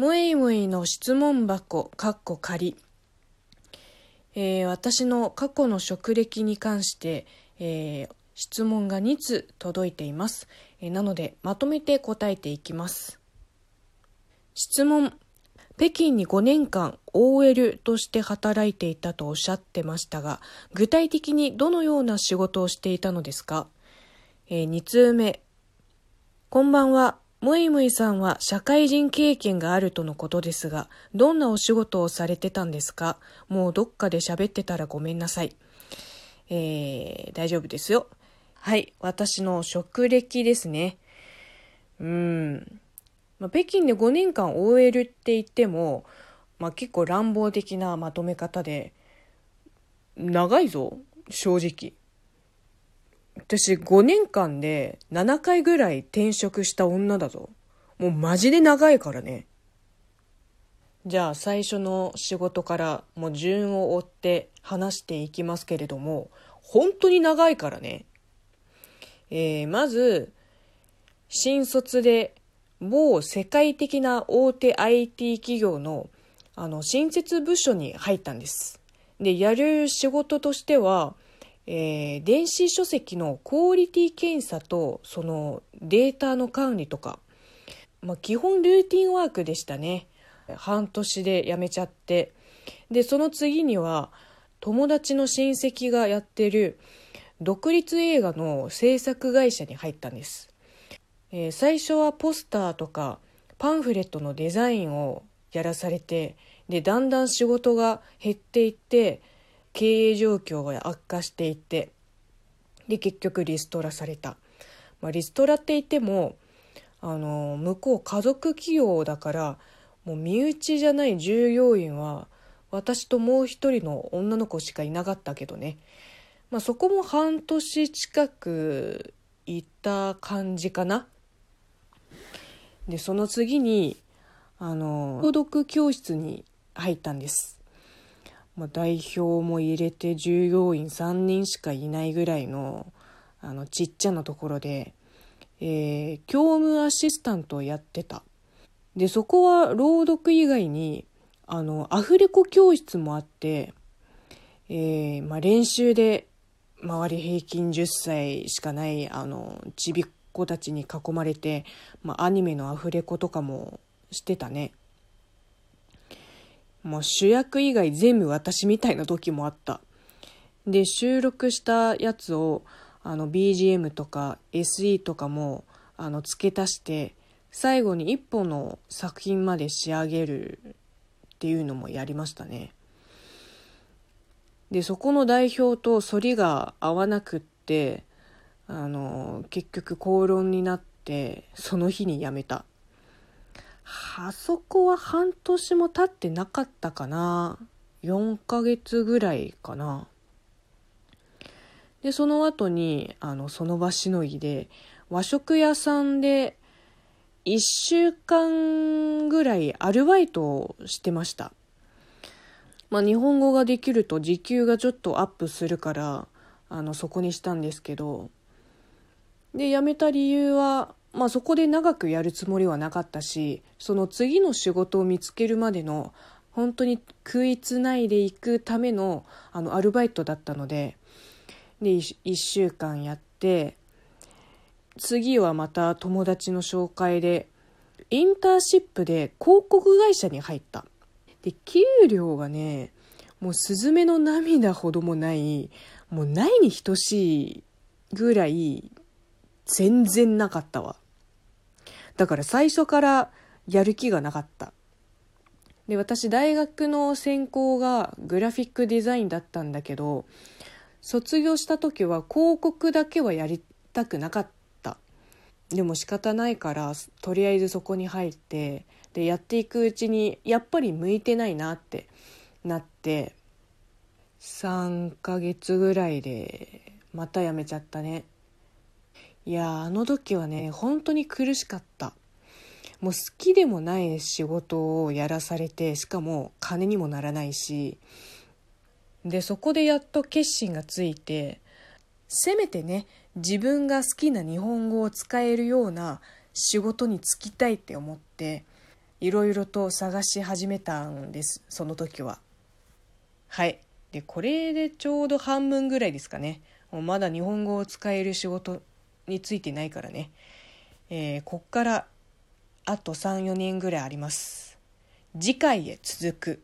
むいむいの質問箱、かっこ仮。えー、私の過去の職歴に関して、えー、質問が2つ届いています。えー、なので、まとめて答えていきます。質問。北京に5年間 OL として働いていたとおっしゃってましたが、具体的にどのような仕事をしていたのですか、えー、2通目。こんばんは。むいむいさんは社会人経験があるとのことですが、どんなお仕事をされてたんですか？もうどっかで喋ってたらごめんなさい。えー、大丈夫ですよ。はい、私の職歴ですね。うん。まあ、北京で5年間 OL って言っても、まあ、結構乱暴的なまとめ方で、長いぞ、正直。私5年間で7回ぐらい転職した女だぞ。もうマジで長いからね。じゃあ最初の仕事からもう順を追って話していきますけれども、本当に長いからね。えー、まず、新卒で某世界的な大手 IT 企業のあの新設部署に入ったんです。で、やる仕事としては、えー、電子書籍のクオリティ検査とそのデータの管理とか、まあ、基本ルーティンワークでしたね。半年で辞めちゃって。でその次には友達の親戚がやってる独立映画の制作会社に入ったんです、えー、最初はポスターとかパンフレットのデザインをやらされてでだんだん仕事が減っていって経営状況が悪化していてで結局リストラされた、まあ、リストラって言ってもあの向こう家族企業だからもう身内じゃない従業員は私ともう一人の女の子しかいなかったけどね、まあ、そこも半年近くいた感じかな。でその次にあの朗読教室に入ったんです。まあ、代表も入れて従業員3人しかいないぐらいのあのちっちゃなところで、えー、教務アシスタントをやってた。でそこは朗読以外にあのアフレコ教室もあって、えーまあ、練習で周り平均10歳しかないあのちびっ子たちに囲まれて、まあ、アニメのアフレコとかもしてたね。もう主役以外全部私みたいな時もあった。で、収録したやつを、あの、BGM とか SE とかも、あの、付け足して、最後に一本の作品まで仕上げるっていうのもやりましたね。で、そこの代表と反りが合わなくって、あの、結局口論になって、その日に辞めた。あそこは半年も経ってなかったかな。4ヶ月ぐらいかな。で、その後に、あの、その場しのぎで、和食屋さんで、1週間ぐらいアルバイトをしてました。まあ、日本語ができると時給がちょっとアップするから、あの、そこにしたんですけど、で、辞めた理由は、まあそこで長くやるつもりはなかったしその次の仕事を見つけるまでの本当に食いつないでいくためのあのアルバイトだったのでで 1, 1週間やって次はまた友達の紹介でインターシップで広告会社に入った。で給料がねもうスズメの涙ほどもないもうないに等しいぐらい全然なかったわ。だから最初からやる気がなかった。で、私大学の専攻がグラフィックデザインだったんだけど、卒業した時は広告だけはやりたくなかった。でも仕方ないから、とりあえずそこに入って、で、やっていくうちに、やっぱり向いてないなってなって、3ヶ月ぐらいで、また辞めちゃったね。いやあの時はね本当に苦しかった。もう好きでもない仕事をやらされてしかも金にもならないし。でそこでやっと決心がついてせめてね自分が好きな日本語を使えるような仕事に就きたいって思っていろいろと探し始めたんですその時は。はい。でこれでちょうど半分ぐらいですかね。まだ日本語を使える仕事についてないからね、えー、こっからあと34年ぐらいあります。次回へ続く。